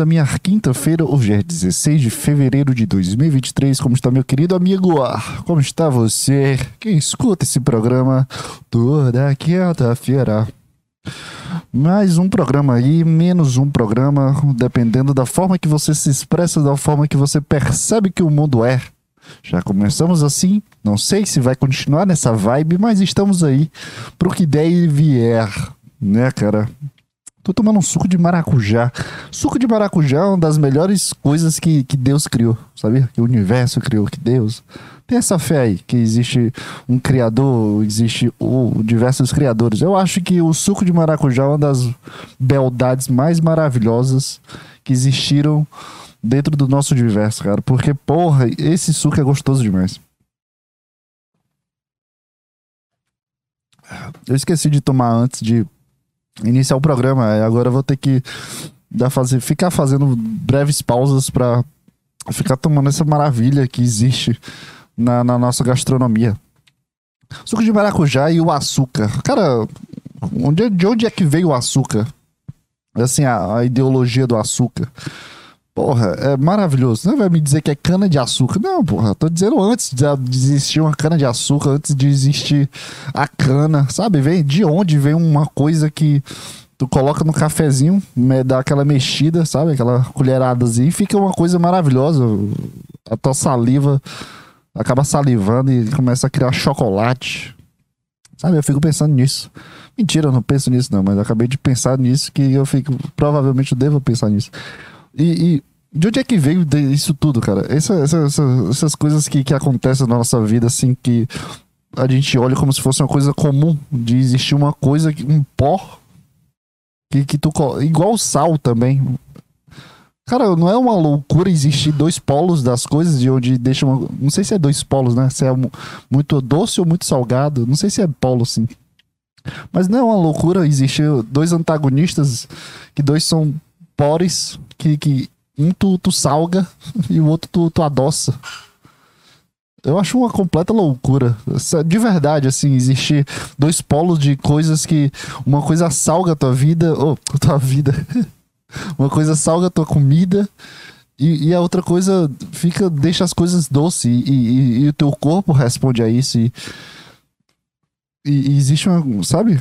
a minha quinta-feira. Hoje é 16 de fevereiro de 2023. Como está, meu querido amigo? Como está você? Quem escuta esse programa toda quinta-feira? Mais um programa aí, menos um programa, dependendo da forma que você se expressa, da forma que você percebe que o mundo é. Já começamos assim, não sei se vai continuar nessa vibe, mas estamos aí pro que der e vier, né, cara? Tô tomando um suco de maracujá. Suco de maracujá é uma das melhores coisas que, que Deus criou, sabia? Que o universo criou, que Deus. Tem essa fé aí, que existe um criador, existe o, diversos criadores. Eu acho que o suco de maracujá é uma das beldades mais maravilhosas que existiram dentro do nosso universo, cara. Porque, porra, esse suco é gostoso demais. Eu esqueci de tomar antes de iniciar o programa. Agora eu vou ter que dar, fazer, ficar fazendo breves pausas para ficar tomando essa maravilha que existe na, na, nossa gastronomia. Suco de maracujá e o açúcar. Cara, onde, de onde é que veio o açúcar? Assim, a, a ideologia do açúcar. Porra, é maravilhoso. Não vai me dizer que é cana de açúcar. Não, porra. Tô dizendo antes de existir uma cana de açúcar, antes de existir a cana. Sabe? Vem de onde vem uma coisa que tu coloca no cafezinho, dá aquela mexida, sabe? Aquela colheradazinha e fica uma coisa maravilhosa. A tua saliva acaba salivando e começa a criar chocolate. Sabe? Eu fico pensando nisso. Mentira, eu não penso nisso, não, mas acabei de pensar nisso que eu fico. Provavelmente eu devo pensar nisso. E, e, de onde é que veio isso tudo, cara? Essa, essa, essa, essas coisas que, que acontecem na nossa vida, assim, que a gente olha como se fosse uma coisa comum, de existir uma coisa, um pó, que, que tu. Igual sal também. Cara, não é uma loucura existir dois polos das coisas, de onde deixa uma. Não sei se é dois polos, né? Se é muito doce ou muito salgado. Não sei se é polo, sim. Mas não é uma loucura existir dois antagonistas, que dois são pores que, que um tu, tu salga e o outro tu, tu adoça. Eu acho uma completa loucura. De verdade, assim, existir dois polos de coisas que. Uma coisa salga a tua vida. Ou, oh, tua vida. uma coisa salga a tua comida. E, e, a outra coisa fica. Deixa as coisas doces. E, e, e o teu corpo responde a isso. E, existe uma. Sabe?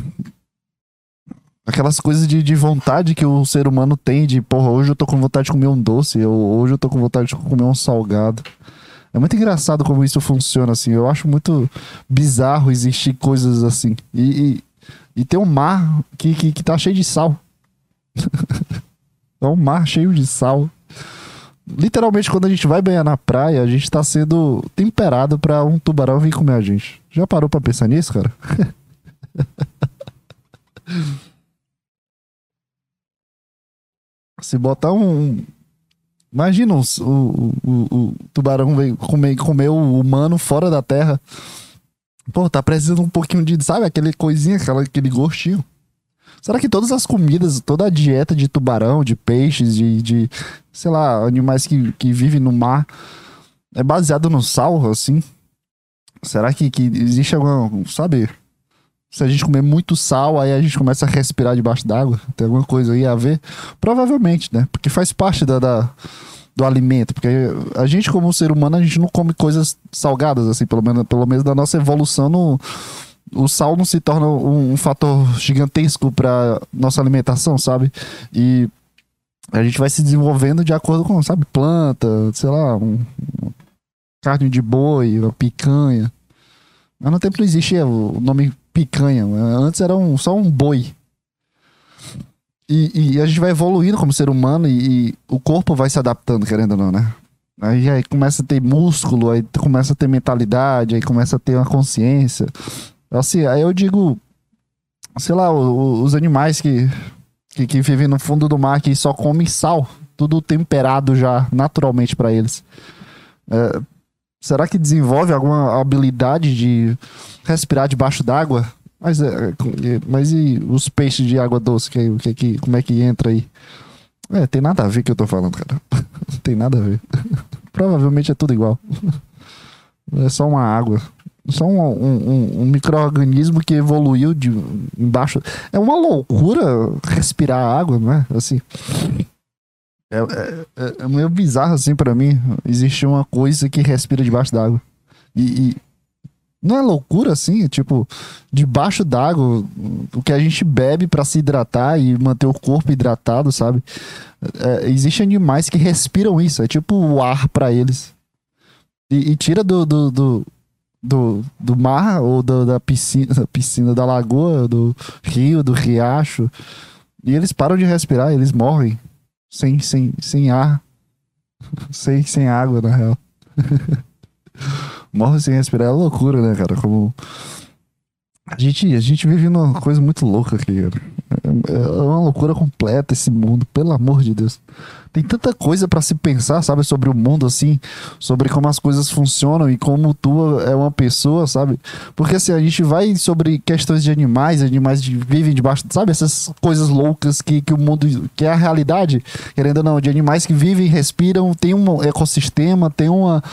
Aquelas coisas de, de vontade que o ser humano tem de, porra, hoje eu tô com vontade de comer um doce, ou hoje eu tô com vontade de comer um salgado. É muito engraçado como isso funciona, assim. Eu acho muito bizarro existir coisas assim. E, e, e ter um mar que, que, que tá cheio de sal. é um mar cheio de sal. Literalmente, quando a gente vai banhar na praia, a gente tá sendo temperado para um tubarão vir comer a gente. Já parou pra pensar nisso, cara? Se botar um. Imagina o, o, o, tubarão comer, comer o humano fora da terra. Pô, tá precisando um pouquinho de. Sabe aquele coisinha, aquela, aquele gostinho. Será que todas as comidas, toda a dieta de tubarão, de peixes, de, de sei lá, animais que, que vivem no mar é baseado no sal, assim? Será que, que existe alguma, sabe, se a gente comer muito sal, aí a gente começa a respirar debaixo d'água. Tem alguma coisa aí a ver? Provavelmente, né? Porque faz parte da, da, do alimento. Porque a gente, como ser humano, a gente não come coisas salgadas, assim, pelo menos, pelo menos da nossa evolução. No, o sal não se torna um, um fator gigantesco para nossa alimentação, sabe? E a gente vai se desenvolvendo de acordo com, sabe, planta, sei lá, um, carne de boi, picanha. Mas no tempo não existia o nome picanha. Antes era um, só um boi. E, e, a gente vai evoluindo como ser humano e, e, o corpo vai se adaptando, querendo ou não, né? Aí, aí começa a ter músculo, aí começa a ter mentalidade, aí começa a ter uma consciência. Assim, aí eu digo, sei lá, os animais que, que, que vivem no fundo do mar que só comem sal, tudo temperado já naturalmente para eles. É, Será que desenvolve alguma habilidade de respirar debaixo d'água? Mas, é, mas e os peixes de água doce? Que, que, que, como é que entra aí? É, tem nada a ver que eu tô falando, cara. tem nada a ver. Provavelmente é tudo igual. É só uma água. Só um, um, um microorganismo que evoluiu de embaixo. É uma loucura respirar água, não é? Assim. É, é, é, é meio bizarro assim para mim. Existe uma coisa que respira debaixo d'água. E, e, não é loucura assim? Tipo, debaixo d'água, o que a gente bebe para se hidratar e manter o corpo hidratado, sabe? É, Existem animais que respiram isso. É tipo o ar para eles. E, e, tira do, do, do, do, do mar ou do, da piscina, da piscina, da lagoa, do rio, do riacho. E eles param de respirar, eles morrem sem, sem, sem ar, sem, sem água, na real. Morre sem respirar é loucura, né, cara? Como. A gente, a gente vive numa coisa muito louca aqui, cara. É, uma loucura completa esse mundo, pelo amor de Deus tem tanta coisa para se pensar, sabe, sobre o mundo assim, sobre como as coisas funcionam e como tu é uma pessoa, sabe? Porque assim, a gente vai sobre questões de animais, animais de, vivem debaixo, sabe, essas coisas loucas que, que o mundo, que é a realidade, querendo ou não, de animais que vivem, respiram, tem um ecossistema, tem uma,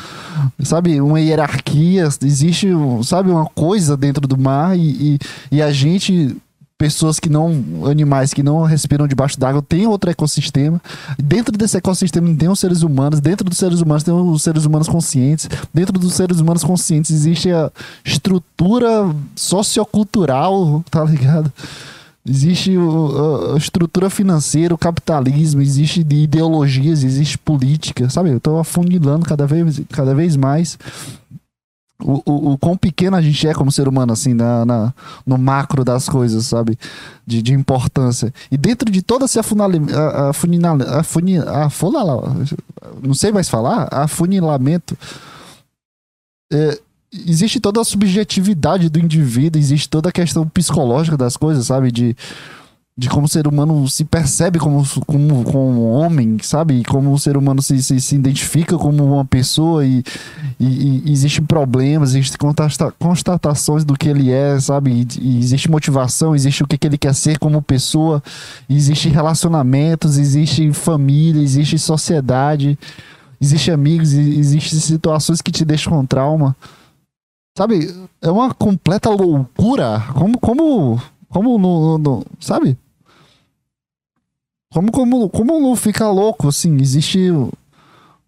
sabe, uma hierarquia, existe, sabe, uma coisa dentro do mar e, e, e a gente pessoas que não. animais que não respiram debaixo d'água tem outro ecossistema. Dentro desse ecossistema tem os seres humanos, dentro dos seres humanos tem os seres humanos conscientes, dentro dos seres humanos conscientes existe a estrutura sociocultural, tá ligado? Existe a estrutura financeira, o capitalismo, existe ideologias, existe política, sabe? Eu tô afunilando cada vez, cada vez mais o, o, o quão pequeno a gente é como ser humano, assim, na, na no macro das coisas, sabe? De, de importância. E dentro de toda essa afunilamento. Não sei mais falar. Afunilamento. É, existe toda a subjetividade do indivíduo, existe toda a questão psicológica das coisas, sabe? De de como o ser humano se percebe como, como, como um homem, sabe? E como o ser humano se, se, se identifica como uma pessoa e, e, e existem problemas, existem constatações do que ele é, sabe? E, e existe motivação, existe o que, que ele quer ser como pessoa, existe relacionamentos, existe família, existe sociedade, existe amigos, existem situações que te deixam com trauma. Sabe? É uma completa loucura. Como, como, como no, no, no sabe? Como, como, como não fica louco, assim? Existe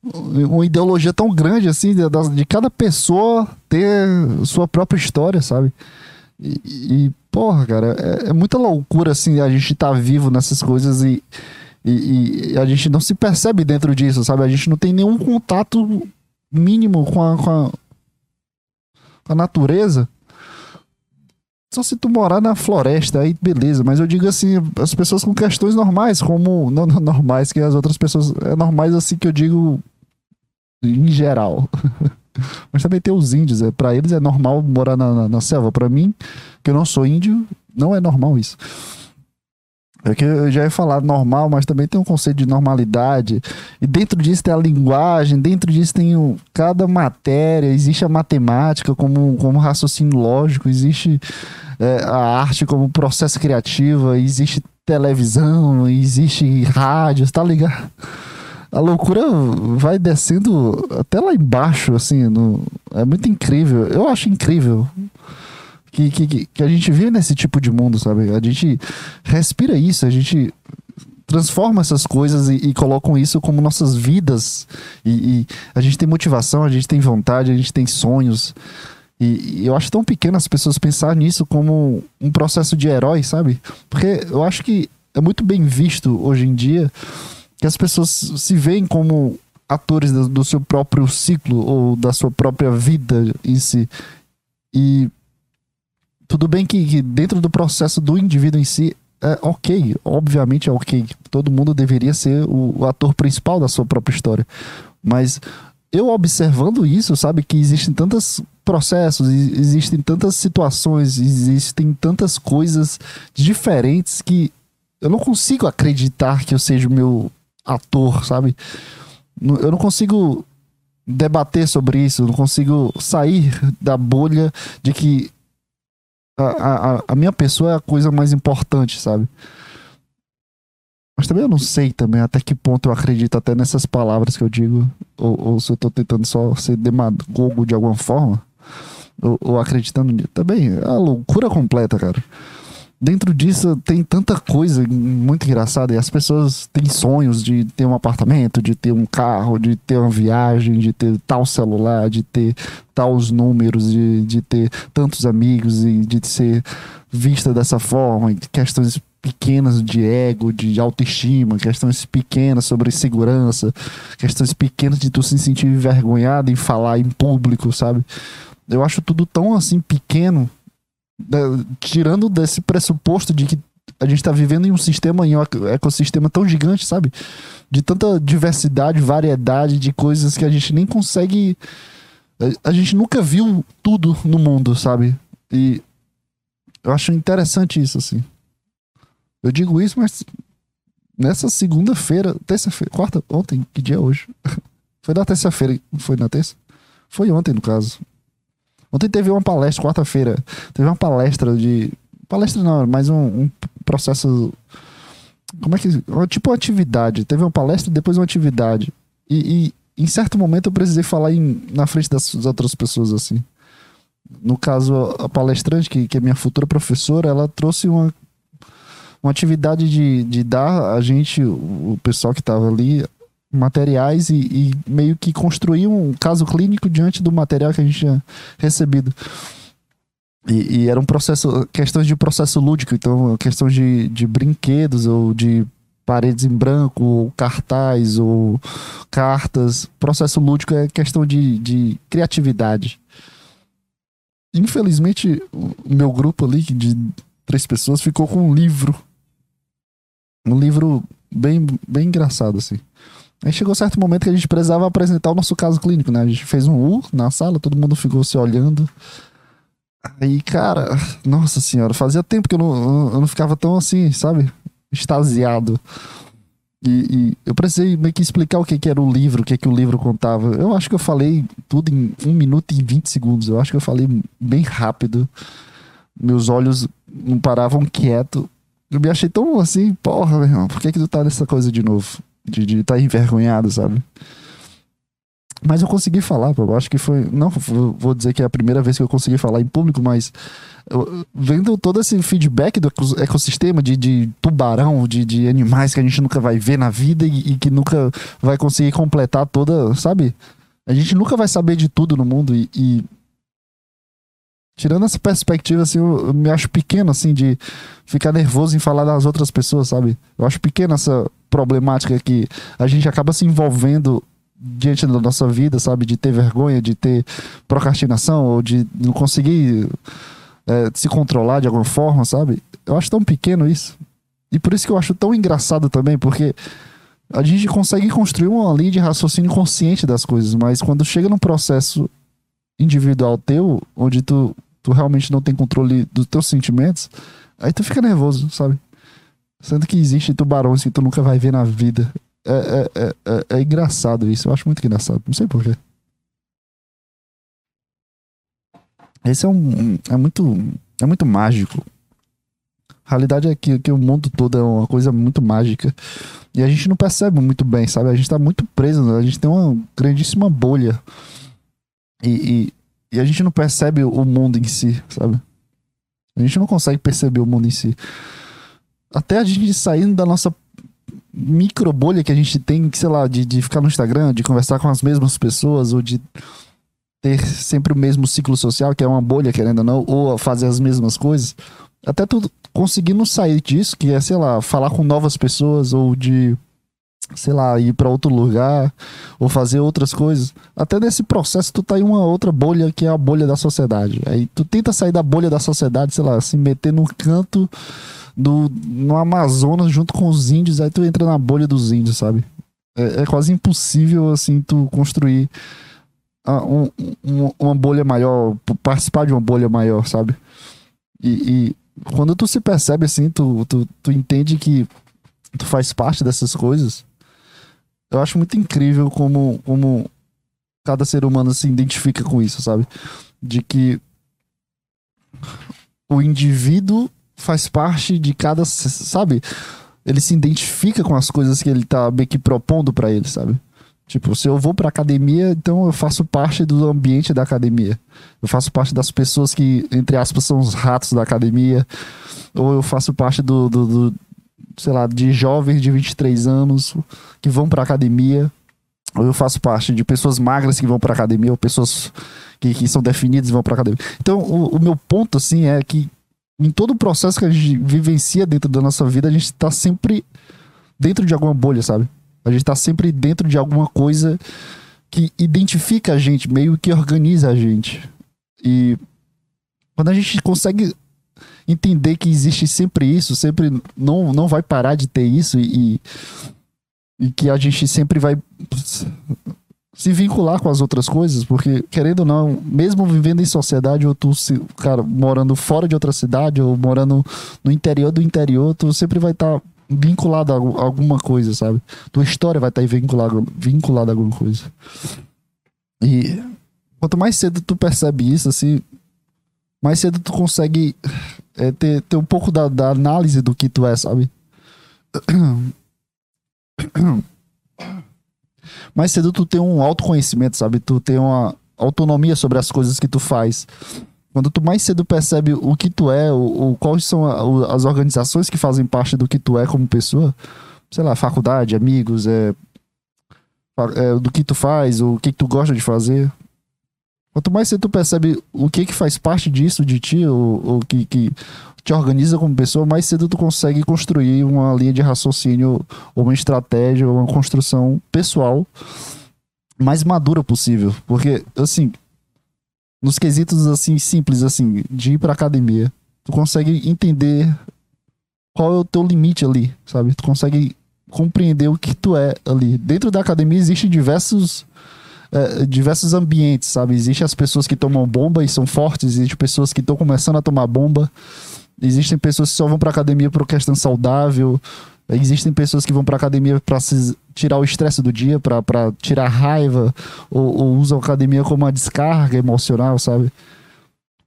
uma ideologia tão grande, assim, de, de cada pessoa ter sua própria história, sabe? E, e porra, cara, é, é, muita loucura, assim, a gente tá vivo nessas coisas e, e, e, a gente não se percebe dentro disso, sabe? A gente não tem nenhum contato mínimo com a, com a, com a natureza. Só se tu morar na floresta, aí beleza. Mas eu digo assim, as pessoas com questões normais, como. Não, não normais que as outras pessoas. É normais assim que eu digo em geral. mas também tem os índios. É, para eles é normal morar na, na, na selva. para mim, que eu não sou índio, não é normal isso. É que eu já ia falar normal, mas também tem um conceito de normalidade. E dentro disso tem a linguagem, dentro disso tem o, cada matéria, existe a matemática como, como raciocínio lógico, existe é, a arte como processo criativo, existe televisão, existe rádio, tá ligado? A loucura vai descendo até lá embaixo, assim, no, é muito incrível. Eu acho incrível que, que, que a gente vive nesse tipo de mundo, sabe? A gente respira isso, a gente transforma essas coisas e, e colocam isso como nossas vidas. E, e, a gente tem motivação, a gente tem vontade, a gente tem sonhos. E, e, eu acho tão pequeno as pessoas pensar nisso como um processo de herói, sabe? Porque eu acho que é muito bem visto hoje em dia que as pessoas se veem como atores do, do seu próprio ciclo ou da sua própria vida em si. E tudo bem que, dentro do processo do indivíduo em si é ok, obviamente é ok. Todo mundo deveria ser o, ator principal da sua própria história. Mas eu observando isso, sabe, que existem tantos processos, existem tantas situações, existem tantas coisas diferentes que eu não consigo acreditar que eu seja o meu ator, sabe? Eu não consigo debater sobre isso, não consigo sair da bolha de que a, a, a minha pessoa é a coisa mais importante, sabe? Mas também eu não sei também até que ponto eu acredito até nessas palavras que eu digo. Ou, ou se eu tô tentando só ser demagogo de alguma forma. Ou, ou acreditando nisso. Também é a loucura completa, cara. Dentro disso tem tanta coisa muito engraçada. E as pessoas têm sonhos de ter um apartamento, de ter um carro, de ter uma viagem, de ter tal celular, de ter tais números, de, de ter tantos amigos e de ser vista dessa forma. Questões pequenas de ego, de autoestima, questões pequenas sobre segurança, questões pequenas de tu se sentir envergonhado em falar em público, sabe? Eu acho tudo tão assim pequeno tirando desse pressuposto de que a gente está vivendo em um sistema, em um ecossistema tão gigante, sabe? De tanta diversidade, variedade de coisas que a gente nem consegue. A gente nunca viu tudo no mundo, sabe? E eu acho interessante isso, assim. Eu digo isso, mas nessa segunda-feira, terça-feira, quarta, ontem, que dia é hoje? foi na terça-feira, foi na terça? Foi ontem, no caso. Ontem teve uma palestra, quarta-feira, teve uma palestra de. Palestra não, mas um, um, processo. Como é que. Tipo uma atividade. Teve uma palestra e depois uma atividade. E, e, em certo momento eu precisei falar em, na frente das outras pessoas assim. No caso, a palestrante, que, que é minha futura professora, ela trouxe uma, uma atividade de, de dar a gente, o pessoal que estava ali, materiais e, e, meio que construir um caso clínico diante do material que a gente tinha recebido. E, e era um processo, questões de processo lúdico, então questões de, de brinquedos ou de paredes em branco, ou cartaz, ou cartas. Processo lúdico é questão de, de criatividade. Infelizmente, o meu grupo ali, de três pessoas, ficou com um livro. Um livro bem, bem engraçado, assim. Aí chegou certo momento que a gente precisava apresentar o nosso caso clínico, né? A gente fez um U na sala, todo mundo ficou se olhando. Aí, cara, nossa senhora, fazia tempo que eu não, eu não ficava tão assim, sabe? Extasiado. E, e, eu precisei meio que explicar o que, que era o livro, o que, que o livro contava. Eu acho que eu falei tudo em 1 minuto e 20 segundos. Eu acho que eu falei bem rápido. Meus olhos não paravam quieto. Eu me achei tão assim, porra, meu irmão, por que, que tu tá nessa coisa de novo? De estar tá envergonhado, sabe? Mas eu consegui falar, pô. Eu acho que foi. Não vou dizer que é a primeira vez que eu consegui falar em público, mas eu, vendo todo esse feedback do ecossistema de, de tubarão, de, de, animais que a gente nunca vai ver na vida e, e, que nunca vai conseguir completar toda. Sabe? A gente nunca vai saber de tudo no mundo e. e tirando essa perspectiva, assim, eu, me acho pequeno, assim, de ficar nervoso em falar das outras pessoas, sabe? Eu acho pequeno essa problemática que a gente acaba se envolvendo diante da nossa vida, sabe? De ter vergonha, de ter procrastinação, ou de não conseguir é, se controlar de alguma forma, sabe? Eu acho tão pequeno isso. E por isso que eu acho tão engraçado também, porque a gente consegue construir uma linha de raciocínio consciente das coisas, mas quando chega num processo individual teu, onde tu, tu realmente não tem controle dos teus sentimentos, aí tu fica nervoso, sabe? Sendo que existe tubarões que tu nunca vai ver na vida. É, é, é, é, é engraçado isso. Eu acho muito engraçado. Não sei porquê. Esse é um. É muito. É muito mágico. A realidade é que, que o mundo todo é uma coisa muito mágica. E a gente não percebe muito bem, sabe? A gente tá muito preso. A gente tem uma grandíssima bolha. E, e, a gente não percebe o mundo em si, sabe? A gente não consegue perceber o mundo em si até a gente saindo da nossa micro bolha que a gente tem, sei lá, de, de ficar no Instagram, de conversar com as mesmas pessoas, ou de ter sempre o mesmo ciclo social, que é uma bolha, querendo ou não, ou fazer as mesmas coisas, até tu conseguindo sair disso, que é, sei lá, falar com novas pessoas, ou de, sei lá, ir para outro lugar, ou fazer outras coisas. Até nesse processo tu tá em uma outra bolha, que é a bolha da sociedade. Aí tu tenta sair da bolha da sociedade, sei lá, se meter num canto do, no Amazonas junto com os índios, aí tu entra na bolha dos índios, sabe? É, é quase impossível, assim, tu construir um, um, uma bolha maior, participar de uma bolha maior, sabe? E, e, quando tu se percebe assim, tu, tu, tu entende que tu faz parte dessas coisas, eu acho muito incrível como, como cada ser humano se identifica com isso, sabe? De que o indivíduo faz parte de cada, sabe? Ele se identifica com as coisas que ele tá meio que propondo para ele, sabe? Tipo, se eu vou pra academia, então eu faço parte do ambiente da academia. Eu faço parte das pessoas que, entre aspas, são os ratos da academia. Ou eu faço parte do, do, do sei lá, de jovens de 23 anos que vão pra academia. Ou eu faço parte de pessoas magras que vão pra academia, ou pessoas que, que são definidas e vão pra academia. Então, o, o meu ponto, assim, é que em todo o processo que a gente vivencia dentro da nossa vida, a gente tá sempre dentro de alguma bolha, sabe? A gente tá sempre dentro de alguma coisa que identifica a gente, meio que organiza a gente. E quando a gente consegue entender que existe sempre isso, sempre não, não vai parar de ter isso e, e que a gente sempre vai se vincular com as outras coisas, porque querendo ou não, mesmo vivendo em sociedade ou tu cara, morando fora de outra cidade ou morando no interior do interior, tu sempre vai estar tá vinculado a alguma coisa, sabe? Tua história vai estar tá vinculada, vinculada a alguma coisa. E quanto mais cedo tu percebe isso, assim, mais cedo tu consegue é, ter, ter um pouco da, da análise do que tu é, sabe? mais cedo tu tem um autoconhecimento, sabe? Tu tem uma autonomia sobre as coisas que tu faz. Quando tu mais cedo percebe o que tu é, o, o quais são a, as organizações que fazem parte do que tu é como pessoa, sei lá, faculdade, amigos, é, é do que tu faz, o que, que tu gosta de fazer. Quanto mais cedo tu percebe o que que faz parte disso de ti, o, o que, que te organiza como pessoa, mais cedo tu consegue construir uma linha de raciocínio, ou uma estratégia, ou uma construção pessoal mais madura possível. Porque, assim, nos quesitos assim simples assim de ir para academia, tu consegue entender qual é o teu limite ali, sabe? Tu consegue compreender o que tu é ali. Dentro da academia existem diversos é, diversos ambientes, sabe? Existem as pessoas que tomam bomba e são fortes, existem pessoas que estão começando a tomar bomba, existem pessoas que só vão para academia por questão saudável, Existem pessoas que vão pra academia para tirar o estresse do dia, para tirar raiva, ou, ou, usam a academia como uma descarga emocional, sabe?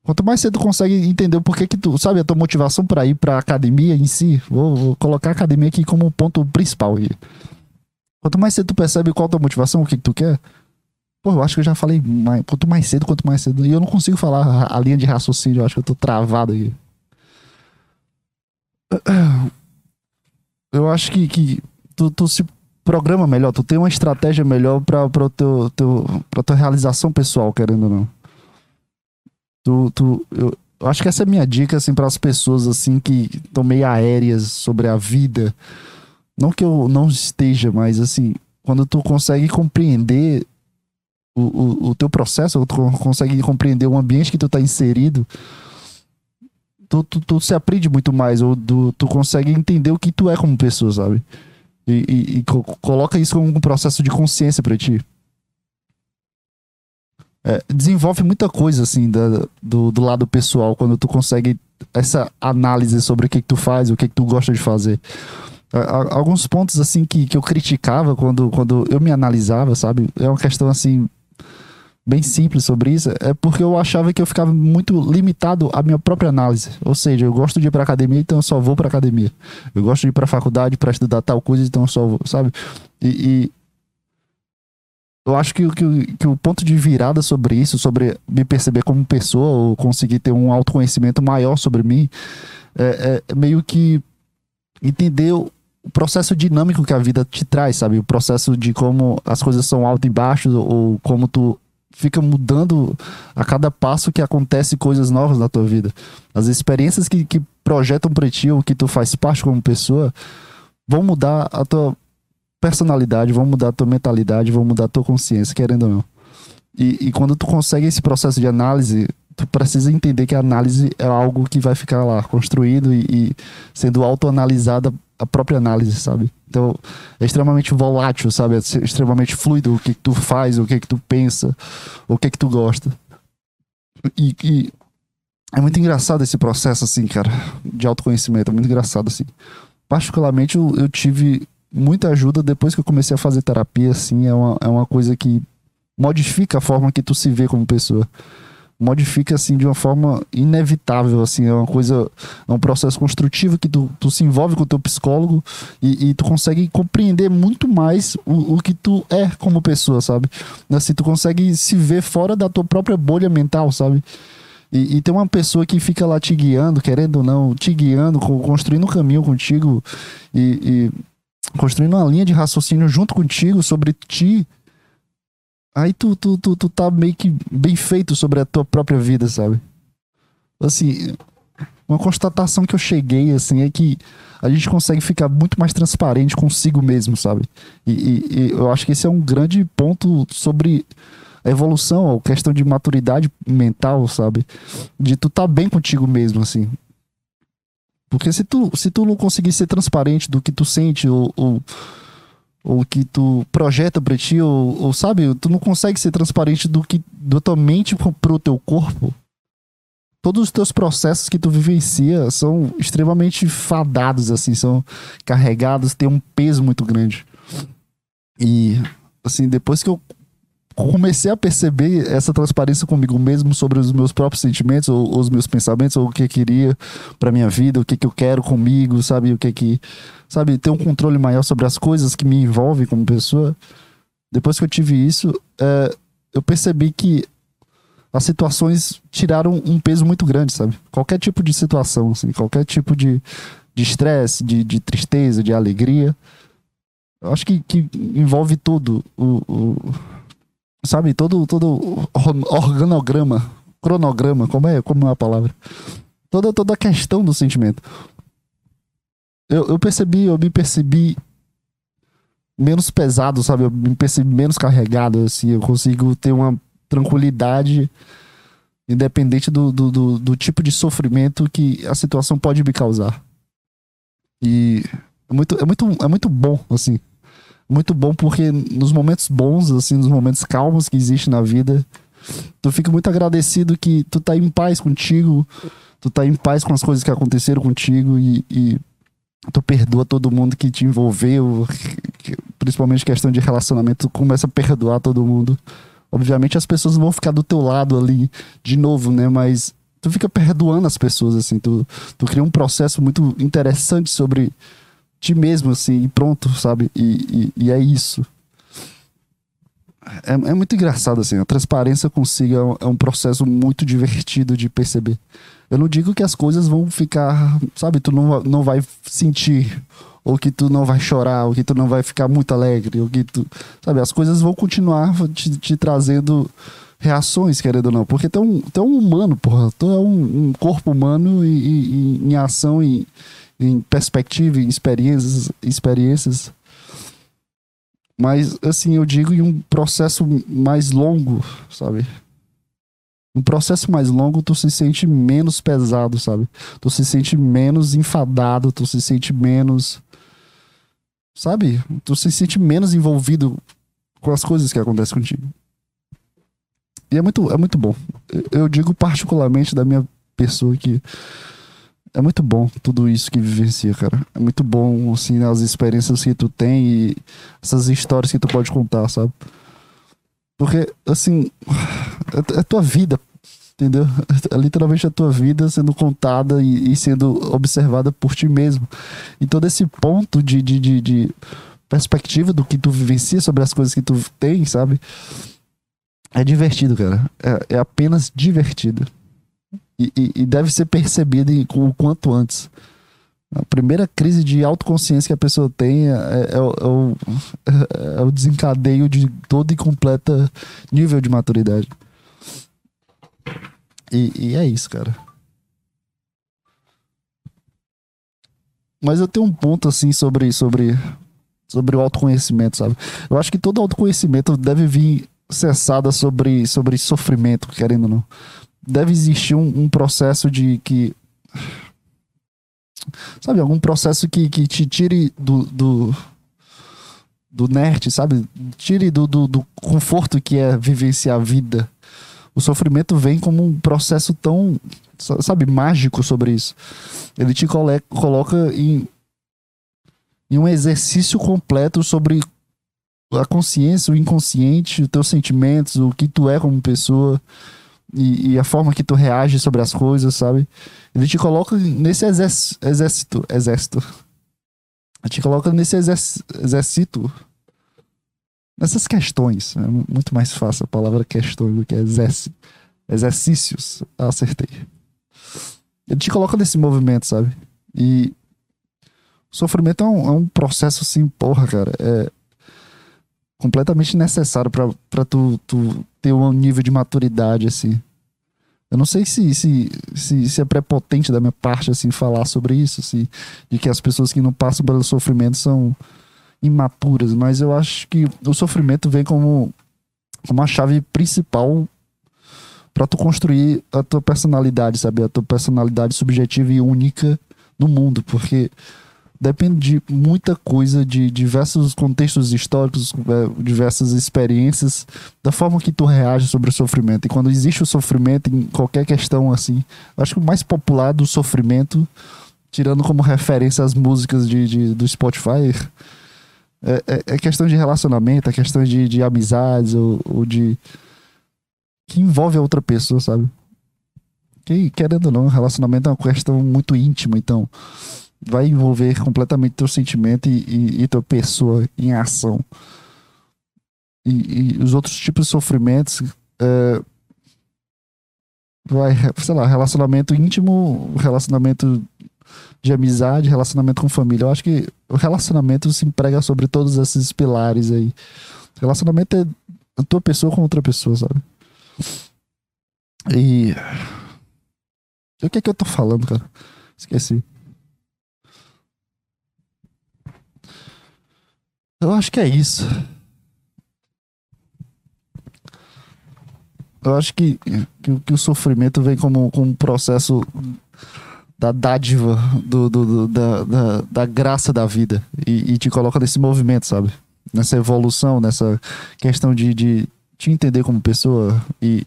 Quanto mais cedo consegue entender o porquê que tu, sabe, a tua motivação para ir pra academia em si, vou, vou, colocar a academia aqui como ponto principal. Quanto mais cedo tu percebe qual a tua motivação, o que, que tu quer, Pô, eu acho que eu já falei mais, quanto mais cedo, quanto mais cedo. E eu não consigo falar a, a linha de raciocínio, eu acho que eu tô travado aqui. eu acho que, que tu, tu se programa melhor, tu tem uma estratégia melhor pra, pra, teu, teu, pra tua realização pessoal, querendo ou não. Tu, tu, eu, eu acho que essa é a minha dica, assim, para as pessoas, assim, que estão meio aéreas sobre a vida. Não que eu não esteja, mas, assim, quando tu consegue compreender o, o, o teu processo, tu consegue compreender o ambiente que tu tá inserido, tu, tu, tu, se aprende muito mais, ou tu, tu consegue entender o que tu é como pessoa, sabe? E, e, e co coloca isso como um processo de consciência para ti. É, desenvolve muita coisa, assim, da, do, do lado pessoal, quando tu consegue essa análise sobre o que, que tu faz, o que, que tu gosta de fazer. Alguns pontos, assim, que, que eu criticava quando, quando eu me analisava, sabe? É uma questão, assim, bem simples sobre isso, é porque eu achava que eu ficava muito limitado à minha própria análise. Ou seja, eu gosto de ir para academia, então eu só vou para academia. Eu gosto de ir para faculdade para estudar tal coisa, então eu só vou, sabe? E, e eu acho que, que, que, o ponto de virada sobre isso, sobre me perceber como pessoa, ou conseguir ter um autoconhecimento maior sobre mim, é, é meio que entender o processo dinâmico que a vida te traz, sabe? O processo de como as coisas são alto e baixo, ou como tu fica mudando a cada passo que acontece coisas novas na tua vida. As experiências que, que projetam para ti ou que tu faz parte como pessoa vão mudar a tua personalidade, vão mudar a tua mentalidade, vão mudar a tua consciência, querendo ou não. E, e quando tu consegue esse processo de análise, tu precisa entender que a análise é algo que vai ficar lá construído e, e sendo autoanalisada a própria análise, sabe? Então, é extremamente volátil, sabe? É extremamente fluido o que, que tu faz, o que que tu pensa, o que que tu gosta. E, e, é muito engraçado esse processo, assim, cara, de autoconhecimento. É muito engraçado, assim. Particularmente, eu, eu tive muita ajuda depois que eu comecei a fazer terapia, assim. É uma, é uma coisa que modifica a forma que tu se vê como pessoa. Modifica assim de uma forma inevitável assim é uma coisa é um processo construtivo que tu, tu se envolve com o teu psicólogo e, e tu consegue compreender muito mais o, o, que tu é como pessoa sabe? Assim tu consegue se ver fora da tua própria bolha mental sabe? E, e tem uma pessoa que fica lá te guiando querendo ou não te guiando construindo um caminho contigo e, e construindo uma linha de raciocínio junto contigo sobre ti Aí tu, tu, tu, tu tá meio que bem feito sobre a tua própria vida, sabe? Assim, uma constatação que eu cheguei, assim, é que a gente consegue ficar muito mais transparente consigo mesmo, sabe? E, e, e eu acho que esse é um grande ponto sobre a evolução, a questão de maturidade mental, sabe? De tu tá bem contigo mesmo, assim. Porque se tu, se tu não conseguir ser transparente do que tu sente ou, ou ou que tu projeta pra ti, ou, ou, sabe, tu não consegue ser transparente do que da tua mente pro teu corpo. Todos os teus processos que tu vivencia são extremamente fadados, assim, são carregados, tem um peso muito grande. E, assim, depois que eu comecei a perceber essa transparência comigo mesmo sobre os meus próprios sentimentos, ou, os meus pensamentos, ou o que eu queria para minha vida, o que, que eu quero comigo, sabe? O que que. Sabe? Ter um controle maior sobre as coisas que me envolvem como pessoa. Depois que eu tive isso, é, eu percebi que as situações tiraram um peso muito grande, sabe? Qualquer tipo de situação, assim, qualquer tipo de estresse, de, de, de tristeza, de alegria. Eu acho que, que envolve tudo. O, o, sabe, todo, todo organograma, cronograma, como é, como é a palavra? Toda, toda a questão do sentimento. Eu, eu percebi, eu me percebi menos pesado, sabe? Eu me percebi menos carregado, assim. Eu consigo ter uma tranquilidade independente do, do, do, do tipo de sofrimento que a situação pode me causar. E é muito, é muito, é muito bom, assim muito bom porque nos momentos bons, assim, nos momentos calmos que existem na vida, tu fica muito agradecido que tu tá em paz contigo, tu tá em paz com as coisas que aconteceram contigo e, e tu perdoa todo mundo que te envolveu, principalmente questão de relacionamento, tu começa a perdoar todo mundo. Obviamente as pessoas vão ficar do teu lado ali de novo, né? Mas tu fica perdoando as pessoas, assim, tu, tu cria um processo muito interessante sobre ti mesmo, assim, e pronto, sabe? E, e, e é isso. É, é, muito engraçado, assim. A transparência consigo é um, é um, processo muito divertido de perceber. Eu não digo que as coisas vão ficar, sabe? Tu não, não vai sentir, ou que tu não vai chorar, ou que tu não vai ficar muito alegre, ou que tu. Sabe? As coisas vão continuar te, te trazendo reações, querendo ou não. Porque tu é um, tu é um humano, porra. Tu é um, um corpo humano e, e, e em ação e em perspectiva, em experiências, experiências. Mas, assim, eu digo em um processo mais longo, sabe? Um processo mais longo, tu se sente menos pesado, sabe? Tu se sente menos enfadado, tu se sente menos. Sabe? Tu se sente menos envolvido com as coisas que acontecem contigo. E é muito, é muito bom. Eu digo particularmente da minha pessoa que é muito bom tudo isso que vivencia, cara. É muito bom, assim, as experiências que tu tem e essas histórias que tu pode contar, sabe? Porque, assim, é, é tua vida, entendeu? É literalmente a tua vida sendo contada e, e, sendo observada por ti mesmo. E todo esse ponto de, de, de, de perspectiva do que tu vivencia sobre as coisas que tu tem, sabe? É divertido, cara. É, é apenas divertido e, e, deve ser percebida o quanto antes. A primeira crise de autoconsciência que a pessoa tem é, é, é, o, é o desencadeio de todo e completa nível de maturidade. E, e é isso, cara. Mas eu tenho um ponto assim sobre, sobre, sobre o autoconhecimento, sabe? Eu acho que todo autoconhecimento deve vir cessada sobre, sobre sofrimento, querendo ou não deve existir um, um processo de que sabe, algum processo que, que te tire do, do, do nerd, sabe? Tire do, do, do, conforto que é vivenciar a vida. O sofrimento vem como um processo tão, sabe, mágico sobre isso. Ele te cole coloca em, em um exercício completo sobre a consciência, o inconsciente, os teus sentimentos, o que tu é como pessoa e, e, a forma que tu reage sobre as coisas, sabe? Ele te coloca nesse exército. Exército. Exército. Ele te coloca nesse exército. Nessas questões. É muito mais fácil a palavra questões do que exército. Exercícios. Acertei. Ele te coloca nesse movimento, sabe? E o sofrimento é um, é um processo assim, porra, cara. É completamente necessário para tu, tu ter um nível de maturidade, assim. Eu não sei se, se, se, se, é prepotente da minha parte, assim, falar sobre isso, assim, de que as pessoas que não passam pelo sofrimento são imaturas, mas eu acho que o sofrimento vem como, como a chave principal para tu construir a tua personalidade, sabe? A tua personalidade subjetiva e única no mundo, porque depende de muita coisa, de diversos contextos históricos, é, diversas experiências, da forma que tu reage sobre o sofrimento. E quando existe o sofrimento em qualquer questão assim, acho que o mais popular do sofrimento, tirando como referência as músicas de, de do Spotify, é, é, é, questão de relacionamento, é questão de, de amizades ou, ou de. que envolve a outra pessoa, sabe? Que, querendo ou não, relacionamento é uma questão muito íntima, então vai envolver completamente teu sentimento e, e, e tua pessoa em ação. E, e, os outros tipos de sofrimentos. É, vai, sei lá, relacionamento íntimo, relacionamento de amizade, relacionamento com família. Eu acho que o relacionamento se emprega sobre todos esses pilares aí. Relacionamento é a tua pessoa com outra pessoa, sabe? E. O que é que eu tô falando, cara? Esqueci. Eu acho que é isso. Eu acho que, que, que o sofrimento vem como, como um processo da dádiva, do, do, do da, da, da, graça da vida. E, e, te coloca nesse movimento, sabe? Nessa evolução, nessa questão de, de te entender como pessoa e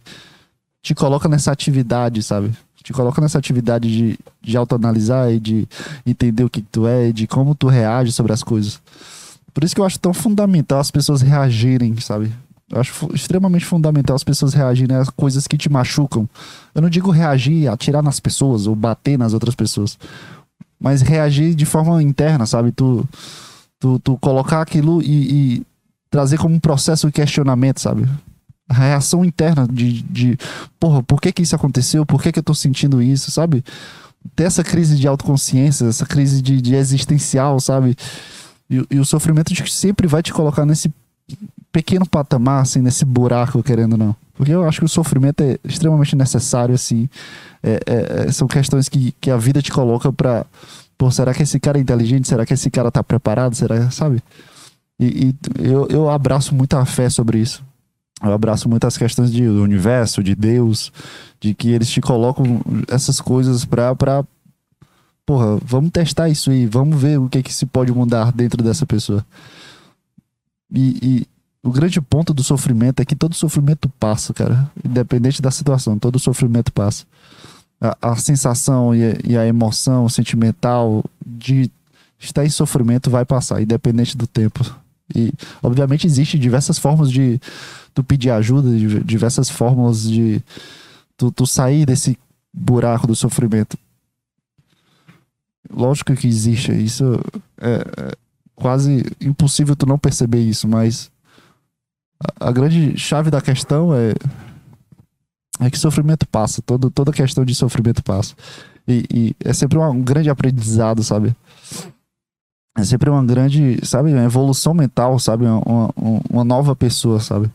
te coloca nessa atividade, sabe? Te coloca nessa atividade de, de autoanalisar e de entender o que, que tu é de como tu reage sobre as coisas. Por isso que eu acho tão fundamental as pessoas reagirem, sabe? Eu acho extremamente fundamental as pessoas reagirem a coisas que te machucam. Eu não digo reagir, atirar nas pessoas ou bater nas outras pessoas. Mas reagir de forma interna, sabe? Tu, tu, tu colocar aquilo e, e trazer como um processo de questionamento, sabe? A reação interna de, de porra, por que que isso aconteceu? Por que que eu tô sentindo isso, sabe? Ter essa crise de autoconsciência, essa crise de, de existencial, sabe? E, e o sofrimento sempre vai te colocar nesse pequeno patamar, assim, nesse buraco, querendo ou não. Porque eu acho que o sofrimento é extremamente necessário, assim. É, é, é são questões que, que a vida te coloca pra. Pô, será que esse cara é inteligente? Será que esse cara tá preparado? Será, sabe? E, e eu, eu abraço muita fé sobre isso. Eu abraço muitas questões de, do universo, de Deus, de que eles te colocam essas coisas pra, pra porra, vamos testar isso aí, vamos ver o que, que se pode mudar dentro dessa pessoa. E, e, o grande ponto do sofrimento é que todo sofrimento passa, cara. Independente da situação, todo sofrimento passa. A, a sensação e a, e a, emoção sentimental de estar em sofrimento vai passar, independente do tempo. E, obviamente, existe diversas formas de tu pedir ajuda, diversas formas de tu, tu sair desse buraco do sofrimento. Lógico que existe, isso é, é quase impossível tu não perceber isso, mas a, a grande chave da questão é é que sofrimento passa, todo, toda questão de sofrimento passa. E, e é sempre uma, um grande aprendizado, sabe? É sempre uma grande, sabe, uma evolução mental, sabe? Uma, uma, uma nova pessoa, sabe?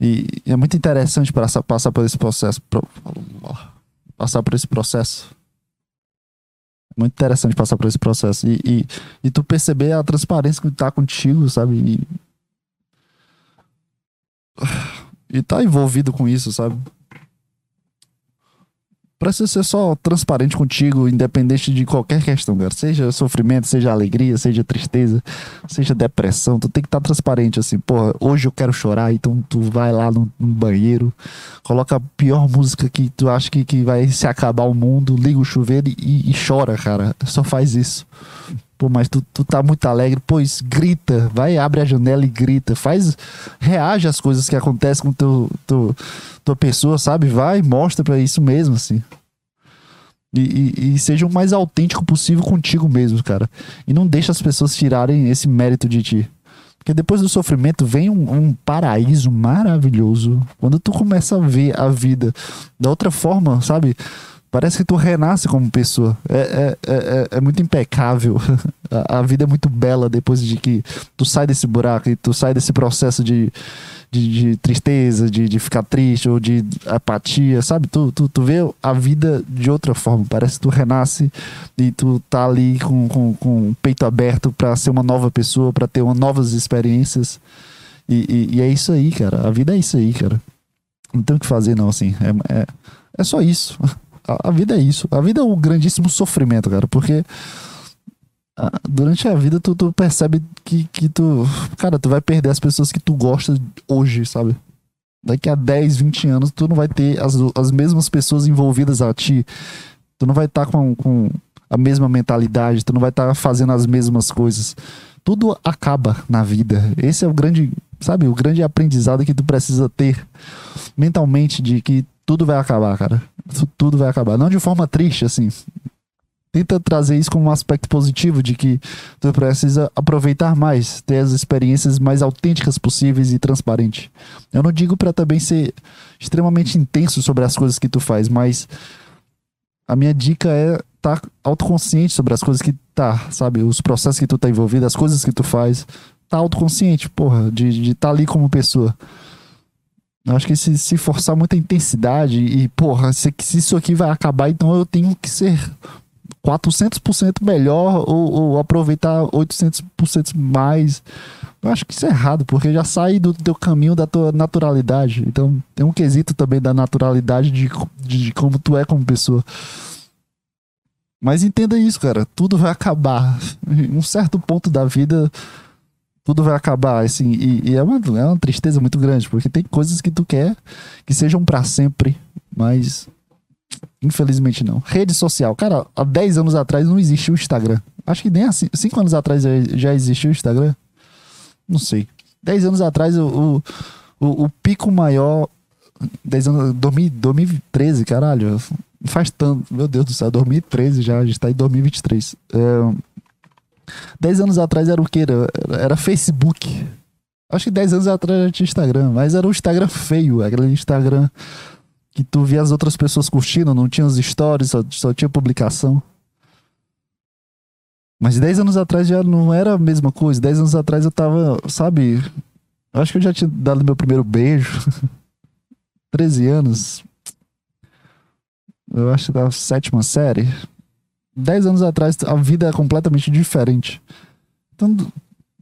E, e, é muito interessante passar, passar por esse processo. Pro, passar por esse processo. Muito interessante passar por esse processo. E, e, e tu perceber a transparência que tá contigo, sabe? E, e tá envolvido com isso, sabe? Precisa ser só transparente contigo, independente de qualquer questão, cara. Seja sofrimento, seja alegria, seja tristeza, seja depressão. Tu tem que estar tá transparente, assim. Porra, hoje eu quero chorar, então tu vai lá no, no, banheiro, coloca a pior música que tu acha que, que vai se acabar o mundo, liga o chuveiro e, e chora, cara. Só faz isso. Pô, mas tu, tu tá muito alegre, pois grita, vai, abre a janela e grita, faz, reage às coisas que acontecem com teu, teu, tua pessoa, sabe? Vai, mostra pra isso mesmo, assim. E, e, e, seja o mais autêntico possível contigo mesmo, cara. E não deixa as pessoas tirarem esse mérito de ti. Porque depois do sofrimento vem um, um, paraíso maravilhoso. Quando tu começa a ver a vida da outra forma, sabe? Parece que tu renasce como pessoa. É, é, é, é, é muito impecável. a, a, vida é muito bela depois de que tu sai desse buraco e tu sai desse processo de, de, de tristeza, de, de ficar triste ou de apatia, sabe? Tu, tu, tu vê a vida de outra forma. Parece que tu renasce e tu tá ali com, com, com o peito aberto para ser uma nova pessoa, para ter uma, novas experiências. E, e, e, é isso aí, cara. A vida é isso aí, cara. Não tem o que fazer, não, assim. É, é, é só isso. A, a, vida é isso. A vida é um grandíssimo sofrimento, cara, porque a, durante a vida tu, tu, percebe que, que tu. Cara, tu vai perder as pessoas que tu gosta hoje, sabe? Daqui a 10, 20 anos, tu não vai ter as, as mesmas pessoas envolvidas a ti. Tu não vai estar tá com, com a mesma mentalidade, tu não vai estar tá fazendo as mesmas coisas. Tudo acaba na vida. Esse é o grande, sabe, o grande aprendizado que tu precisa ter mentalmente de que tudo vai acabar, cara. Tudo vai acabar. Não de forma triste, assim. Tenta trazer isso como um aspecto positivo de que tu precisa aproveitar mais, ter as experiências mais autênticas possíveis e transparente. Eu não digo para também ser extremamente intenso sobre as coisas que tu faz, mas a minha dica é estar tá autoconsciente sobre as coisas que tá, sabe? Os processos que tu tá envolvido, as coisas que tu faz. Tá autoconsciente, porra, de estar tá ali como pessoa. Acho que se, se forçar muita intensidade e, porra, se, se isso aqui vai acabar, então eu tenho que ser 400% melhor ou, ou aproveitar 800% mais. Eu acho que isso é errado, porque já sai do teu caminho da tua naturalidade. Então tem um quesito também da naturalidade de, de, de como tu é como pessoa. Mas entenda isso, cara. Tudo vai acabar. Em um certo ponto da vida, tudo vai acabar, assim, e, e, é, uma, é uma tristeza muito grande, porque tem coisas que tu quer que sejam para sempre, mas infelizmente não. Rede social, cara, há 10 anos atrás não existia o Instagram. Acho que nem assim, 5 anos atrás já existiu o Instagram. Não sei. 10 anos atrás o, o, o pico maior 10 anos, 2013, caralho. Faz tanto, meu Deus do céu, 2013 já, a gente tá em 2023. É, 10 anos atrás era o que? Era, era Facebook. Acho que 10 anos atrás já tinha Instagram, mas era um Instagram feio, aquele Instagram que tu via as outras pessoas curtindo, não tinha os stories, só, só tinha publicação. Mas 10 anos atrás já não era a mesma coisa. 10 anos atrás eu tava, sabe? Eu acho que eu já tinha dado meu primeiro beijo. 13 anos. Eu acho que da sétima série. 10 anos atrás a vida é completamente diferente. Então,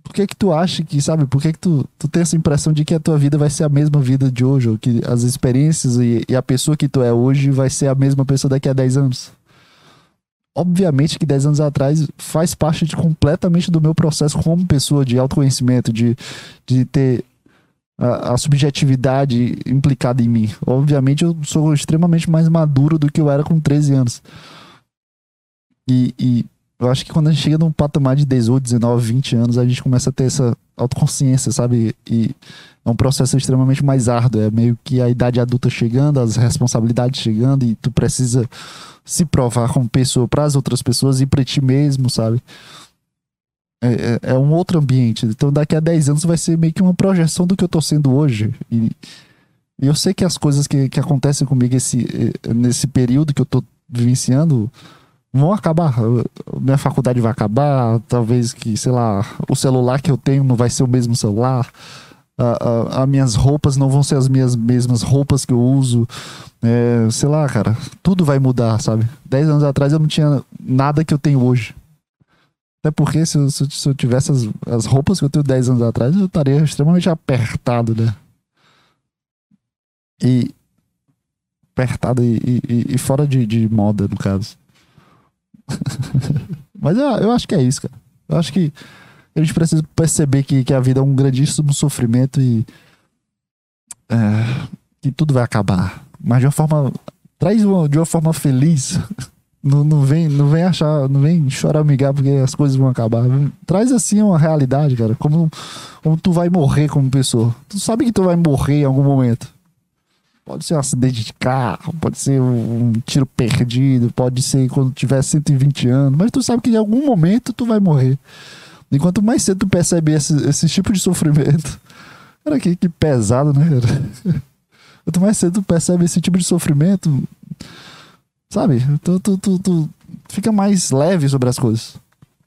por que que tu acha que, sabe, por que que tu, tu tem essa impressão de que a tua vida vai ser a mesma vida de hoje, ou que as experiências e, e a pessoa que tu é hoje vai ser a mesma pessoa daqui a 10 anos? Obviamente que 10 anos atrás faz parte de, completamente do meu processo como pessoa de autoconhecimento, de, de ter a, a, subjetividade implicada em mim. Obviamente eu sou extremamente mais maduro do que eu era com 13 anos. E, e, eu acho que quando a gente chega num patamar de 18, 19, 20 anos, a gente começa a ter essa autoconsciência, sabe? E é um processo extremamente mais árduo. É meio que a idade adulta chegando, as responsabilidades chegando, e tu precisa se provar como pessoa para as outras pessoas e para ti mesmo, sabe? É, é, é, um outro ambiente. Então, daqui a 10 anos vai ser meio que uma projeção do que eu tô sendo hoje. E, e eu sei que as coisas que, que acontecem comigo esse, eh, nesse período que eu tô vivenciando vão acabar. Minha faculdade vai acabar, talvez que, sei lá, o celular que eu tenho não vai ser o mesmo celular. As minhas roupas não vão ser as minhas mesmas roupas que eu uso. É, sei lá, cara, tudo vai mudar, sabe? Dez anos atrás eu não tinha nada que eu tenho hoje. Até porque se eu, se eu tivesse as, as roupas que eu tenho 10 anos atrás, eu estaria extremamente apertado, né? E. Apertado e, e, e fora de, de moda, no caso. Mas eu, eu acho que é isso, cara. Eu acho que a gente precisa perceber que, que a vida é um grandíssimo sofrimento e. É, que tudo vai acabar. Mas de uma forma. Traz uma, de uma forma feliz. Não, não, vem, não vem achar, não vem choramingar porque as coisas vão acabar. Traz assim uma realidade, cara. Como, como tu vai morrer como pessoa. Tu sabe que tu vai morrer em algum momento. Pode ser um acidente de carro, pode ser um tiro perdido, pode ser quando tiver 120 anos, mas tu sabe que em algum momento tu vai morrer. E quanto mais cedo tu percebe esse, esse tipo de sofrimento. Cara, que, que pesado, né, cara? Quanto mais cedo tu percebe esse tipo de sofrimento, sabe? Tu, tu, tu, tu fica mais leve sobre as coisas.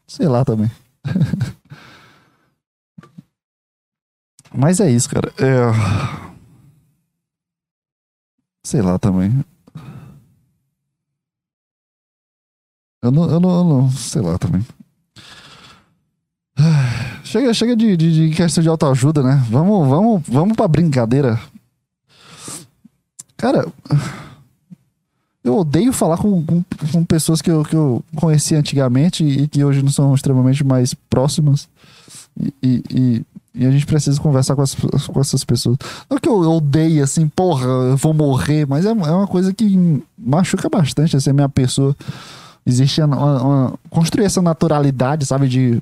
Sei lá também. Mas é isso, cara. É... Sei lá também. Eu não, eu não, eu não sei lá também. Chega, chega de, de, de questão de autoajuda, né? Vamos, vamos, vamos pra brincadeira. Cara, eu odeio falar com, com, com, pessoas que eu, que eu conheci antigamente e que hoje não são extremamente mais próximas. E, e, e, e a gente precisa conversar com, as, com essas pessoas. Não que eu odeie, assim, porra, eu vou morrer, mas é, é uma coisa que machuca bastante, assim, a minha pessoa. Existe uma, uma, construir essa naturalidade, sabe, de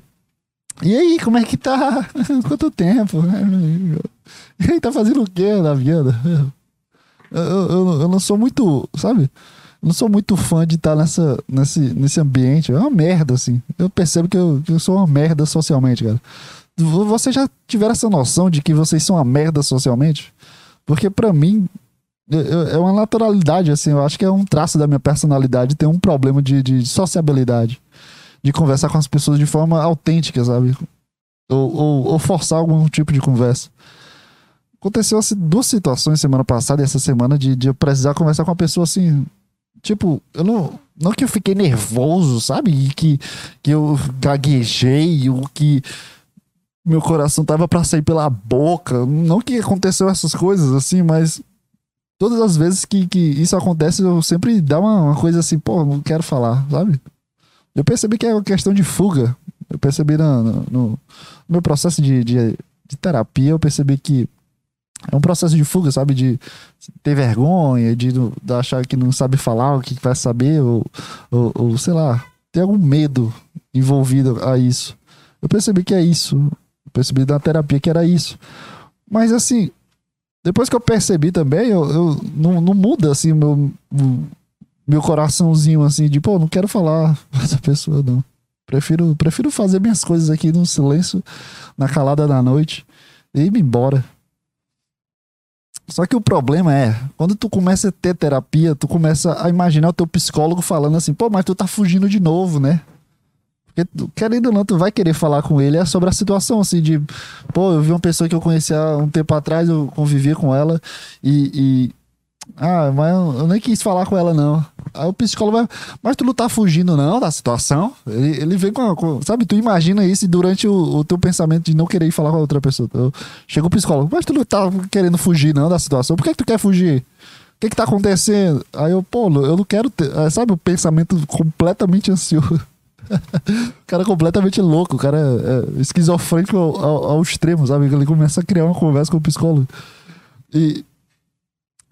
e aí, como é que tá? Quanto tempo? E aí, tá fazendo o que na vida? Eu, eu, eu, não sou muito, sabe? Eu não sou muito fã de estar nessa, nesse, nesse ambiente. É uma merda, assim. Eu percebo que eu, que eu sou uma merda socialmente, cara. Vocês já tiveram essa noção de que vocês são uma merda socialmente? Porque para mim, é uma naturalidade, assim. Eu acho que é um traço da minha personalidade ter um problema de, de sociabilidade de conversar com as pessoas de forma autêntica, sabe? Ou, ou, ou forçar algum tipo de conversa. Aconteceu assim, duas situações semana passada e essa semana de, de eu precisar conversar com uma pessoa assim. Tipo, eu não. Não que eu fiquei nervoso, sabe? E que, que eu gaguejei, ou que meu coração tava para sair pela boca. Não que aconteceu essas coisas assim, mas todas as vezes que, que isso acontece, eu sempre dá uma, uma coisa assim, pô, não quero falar, sabe? Eu percebi que é uma questão de fuga. Eu percebi no, no, no meu processo de, de, de, terapia, eu percebi que é um processo de fuga, sabe? De ter vergonha, de, de achar que não sabe falar o que vai saber, ou, ou, ou sei lá, ter algum medo envolvido a isso. Eu percebi que é isso. Percebi na terapia que era isso. Mas assim, depois que eu percebi também, eu, eu não, não muda assim meu, meu coraçãozinho assim, de pô, não quero falar com essa pessoa, não. Prefiro, prefiro fazer minhas coisas aqui no silêncio, na calada da noite e ir embora. Só que o problema é, quando tu começa a ter terapia, tu começa a imaginar o teu psicólogo falando assim, pô, mas tu tá fugindo de novo, né? Porque, querendo ou não, tu vai querer falar com ele é sobre a situação, assim, de, pô, eu vi uma pessoa que eu conhecia há um tempo atrás, eu convivia com ela e, e ah, mas eu nem quis falar com ela, não. Aí o psicólogo vai. Mas tu não tá fugindo, não, da situação? Ele, ele vem com, com, Sabe, tu imagina isso durante o, o, teu pensamento de não querer ir falar com a outra pessoa. Eu, chega o psicólogo, mas tu não tá querendo fugir, não, da situação. Por que, que tu quer fugir? O que que tá acontecendo? Aí eu, pô, eu não quero ter. Sabe, o pensamento completamente ansioso. o cara é completamente louco, o cara é, é esquizofrênico ao, ao, extremo, sabe? Ele começa a criar uma conversa com o psicólogo. E,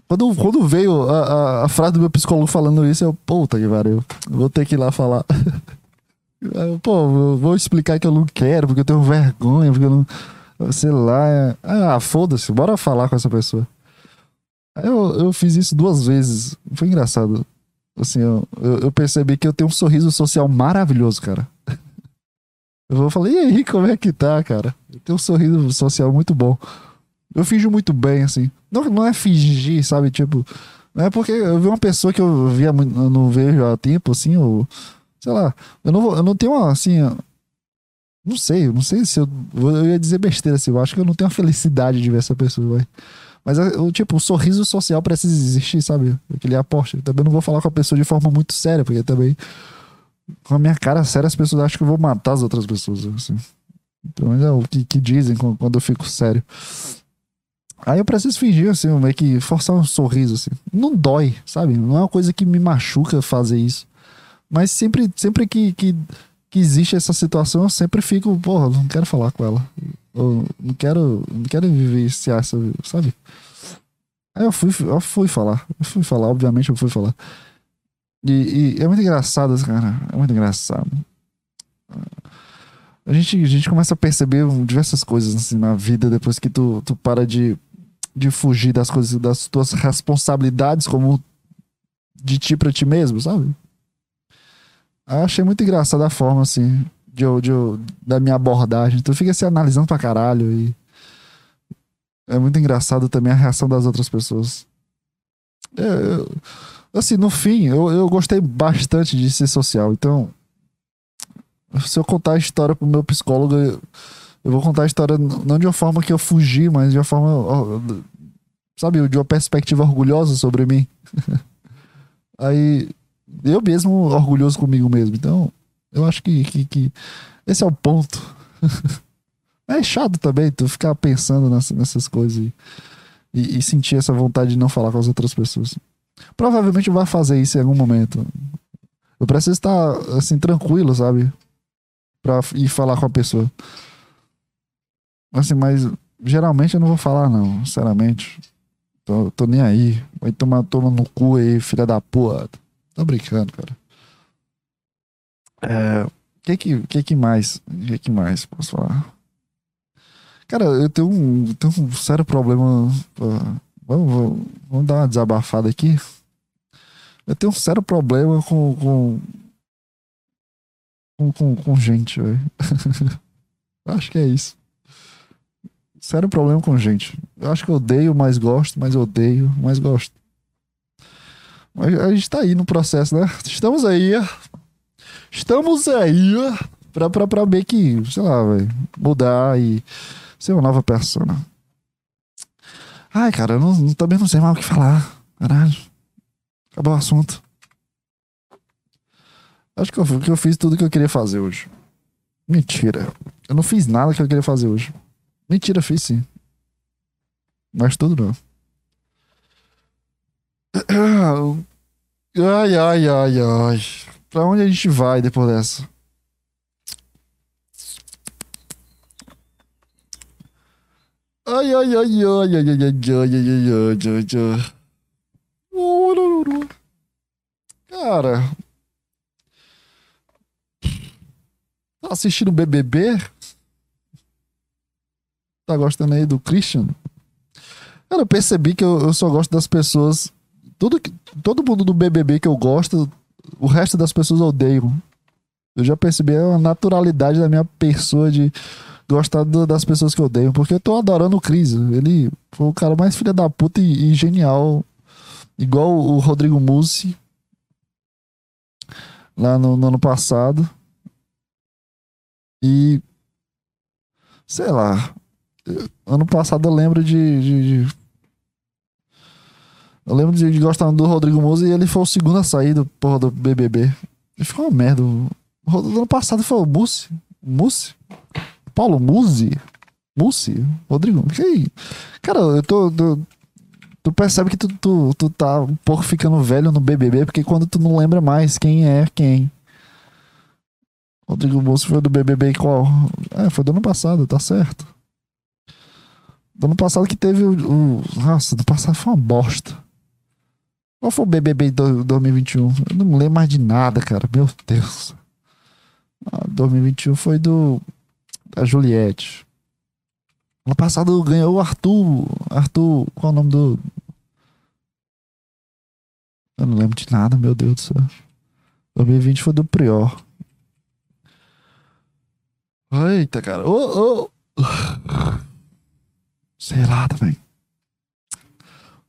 quando, quando veio a, a, a, frase do meu psicólogo falando isso, eu, puta que pariu, vou ter que ir lá falar. Pô, vou explicar que eu não quero, porque eu tenho vergonha, porque eu não. Sei lá. É... Ah, foda-se, bora falar com essa pessoa. Aí eu, eu fiz isso duas vezes. Foi engraçado. Assim, eu, eu, percebi que eu tenho um sorriso social maravilhoso, cara. Eu falei, e aí, como é que tá, cara? Eu tenho um sorriso social muito bom. Eu finjo muito bem, assim. Não, não é fingir, sabe? Tipo. Não é porque eu vi uma pessoa que eu via eu não vejo há tempo, assim, ou. Sei lá. Eu não, eu não tenho uma, assim. Não sei, não sei se eu. Eu ia dizer besteira, assim. Eu acho que eu não tenho a felicidade de ver essa pessoa, vai. Mas, eu, tipo, o sorriso social precisa existir, sabe? Aquele aporte. Também não vou falar com a pessoa de forma muito séria, porque também. Com a minha cara séria, as pessoas acham que eu vou matar as outras pessoas, assim. Então, é o que, que dizem quando eu fico sério. Aí eu preciso fingir, assim, meio que forçar um sorriso, assim. Não dói, sabe? Não é uma coisa que me machuca fazer isso. Mas sempre, sempre que, que, que existe essa situação, eu sempre fico, porra, não quero falar com ela. Eu não quero, não quero vivenciar sabe? Aí eu fui, eu fui falar. Eu fui falar, obviamente eu fui falar. E, e é muito engraçado, cara. É muito engraçado. A gente, a gente começa a perceber diversas coisas assim, na vida depois que tu, tu para de, de fugir das coisas, das tuas responsabilidades como de ti pra ti mesmo, sabe? Eu achei muito engraçada a forma, assim, de, de, da minha abordagem. Tu fica se analisando pra caralho e. É muito engraçado também a reação das outras pessoas. É, eu, assim, no fim, eu, eu gostei bastante de ser social. Então, se eu contar a história pro meu psicólogo, eu, eu vou contar a história não de uma forma que eu fugi, mas de uma forma, sabe, de uma perspectiva orgulhosa sobre mim. Aí, eu mesmo orgulhoso comigo mesmo. Então, eu acho que, que, que esse é o ponto. é chato também tu ficar pensando nessa, nessas coisas e, e, sentir essa vontade de não falar com as outras pessoas. Provavelmente vai fazer isso em algum momento. Eu preciso estar, assim, tranquilo, sabe? Pra ir falar com a pessoa. Assim, mas geralmente eu não vou falar, não, sinceramente. Tô, tô nem aí. Vai tomar toma no cu aí, filha da porra. Tô brincando, cara. É. Que que, que que mais? Que que mais posso falar? Cara, eu tenho um, tenho um sério problema. Vamos, vamos, vamos dar uma desabafada aqui. Eu tenho um sério problema com. com. com, com, com gente, velho. Acho que é isso. Sério problema com gente. Eu acho que eu odeio, mas gosto, mas odeio, mas gosto. Mas a gente tá aí no processo, né? Estamos aí. Estamos aí pra, pra, pra ver que, sei lá, véio, mudar e ser uma nova pessoa. Ai, cara, eu não, também não sei mais o que falar. Caralho. Acabou o assunto. Acho que eu, que eu fiz tudo que eu queria fazer hoje. Mentira. Eu não fiz nada que eu queria fazer hoje. Mentira, fiz sim. Mas tudo não. Ai, ai, ai, ai. Pra onde a gente vai depois dessa? Ai, ai, ai, ai, ai, ai, ai, ai, ai, ai, ai, ai. Cara. Tá assistindo BBB? Tá gostando aí do Christian? Cara, eu percebi que eu, eu só gosto das pessoas. Tudo, todo mundo do BBB que eu gosto, o resto das pessoas odeiam. Eu já percebi a naturalidade da minha pessoa de gostar do, das pessoas que odeio, porque eu tô adorando o Cris. Ele foi o cara mais filha da puta e, e genial. Igual o Rodrigo Mussi lá no, no, ano passado. E sei lá. Ano passado eu lembro de. de, de eu lembro de, gostar do Rodrigo Mussi e ele foi o segundo a sair do, porra, do BBB. Ele ficou uma merda. O, ano passado foi o Mussi. Mussi? Paulo Musi? Musi? Rodrigo? Que... Cara, eu tô, tô, Tu percebe que tu, tu, tu tá um pouco ficando velho no BBB, porque quando tu não lembra mais quem é quem. Rodrigo Musi foi do BBB qual? É, foi do ano passado, tá certo. Do ano passado que teve o. o nossa, do passado foi uma bosta. Qual foi o BBB de 2021? Eu não lembro mais de nada, cara. Meu Deus. Ah, 2021 foi do a Juliette. Ano passado ganhou o Arthur. Arthur, qual é o nome do. Eu não lembro de nada, meu Deus do céu. 2020 foi do Prior. Eita, cara. Ô, ô. Sei lá também.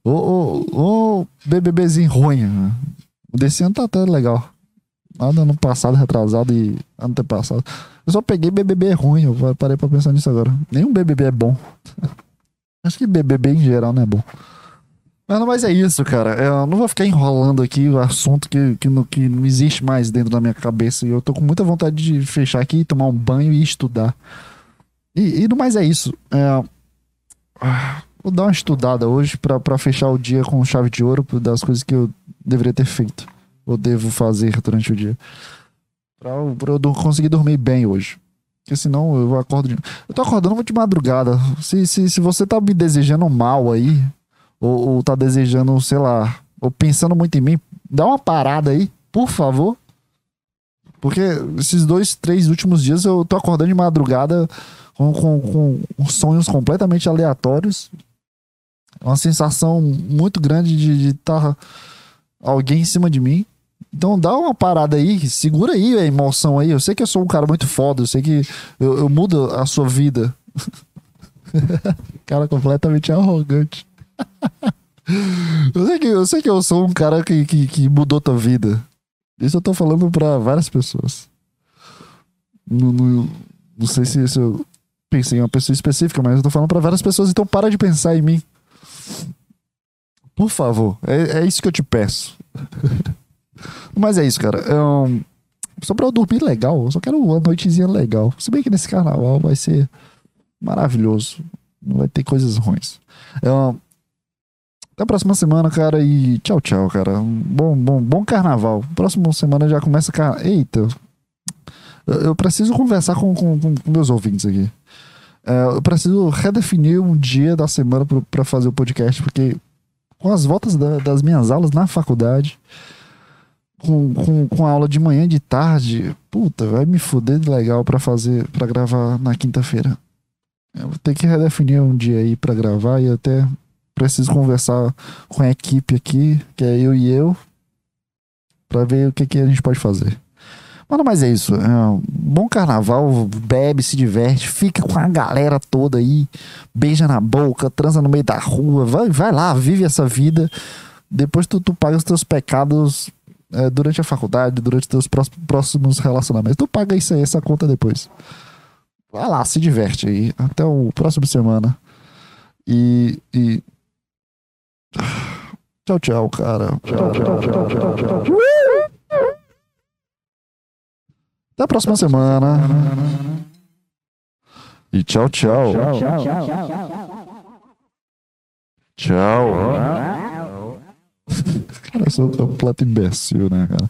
Ô, ô, ô, BBBzinho ruim. Né? O desse ano tá até legal. Nada ano passado, retrasado e ano passado. Eu só peguei BBB ruim, eu parei pra pensar nisso agora. Nenhum BBB é bom. Acho que BBB em geral não é bom. Mas, mas é isso, cara. Eu não vou ficar enrolando aqui o assunto que, que, não, que não existe mais dentro da minha cabeça. E eu tô com muita vontade de fechar aqui, tomar um banho e estudar. E, e no mais é isso. É, vou dar uma estudada hoje para fechar o dia com chave de ouro das coisas que eu deveria ter feito. Ou devo fazer durante o dia. Pra, pra eu conseguir dormir bem hoje. Porque senão eu acordo. De... Eu tô acordando muito de madrugada. Se, se, se você tá me desejando mal aí, ou, ou tá desejando, sei lá, ou pensando muito em mim, dá uma parada aí. Por favor. Porque esses dois, três últimos dias eu tô acordando de madrugada com, com, com sonhos completamente aleatórios. Uma sensação muito grande de estar tá alguém em cima de mim. Então dá uma parada aí, segura aí a emoção aí. Eu sei que eu sou um cara muito foda, eu sei que eu, eu mudo a sua vida. cara completamente arrogante. eu, sei que, eu sei que eu sou um cara que, que, que mudou tua vida. Isso eu tô falando pra várias pessoas. Não, não, não sei se, se eu pensei em uma pessoa específica, mas eu tô falando pra várias pessoas, então para de pensar em mim. Por favor, é, é isso que eu te peço. Mas é isso, cara. Só pra eu dormir legal, eu só quero uma noitezinha legal. Se bem que nesse carnaval vai ser maravilhoso. Não vai ter coisas ruins. Até a próxima semana, cara. E tchau, tchau, cara. Bom, bom, bom carnaval. Próxima semana já começa. Car... Eita. Eu, eu preciso conversar com, com, com, meus ouvintes aqui. É, eu preciso redefinir um dia da semana para fazer o podcast, porque com as voltas da, das minhas aulas na faculdade, com, com, com a aula de manhã e de tarde, puta, vai me foder de legal para fazer, para gravar na quinta-feira. Eu vou ter que redefinir um dia aí para gravar e até preciso conversar com a equipe aqui, que é eu e eu, para ver o que, que a gente pode fazer. Mano, mas é isso. É um bom carnaval, bebe, se diverte, fica com a galera toda aí, beija na boca, transa no meio da rua, vai, vai lá, vive essa vida. Depois tu, tu paga os teus pecados é, durante a faculdade, durante teus próximos relacionamentos. Tu paga isso aí, essa conta depois. Vai lá, se diverte aí. Até o próximo semana. E. e... Tchau, tchau, cara. Tchau, tchau, tchau, tchau, tchau. tchau. Até a próxima semana. E tchau, tchau. Tchau. Tchau. Cara, eu sou um completo imbecil, né, cara?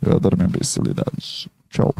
Eu adoro minha imbecilidade. Tchau.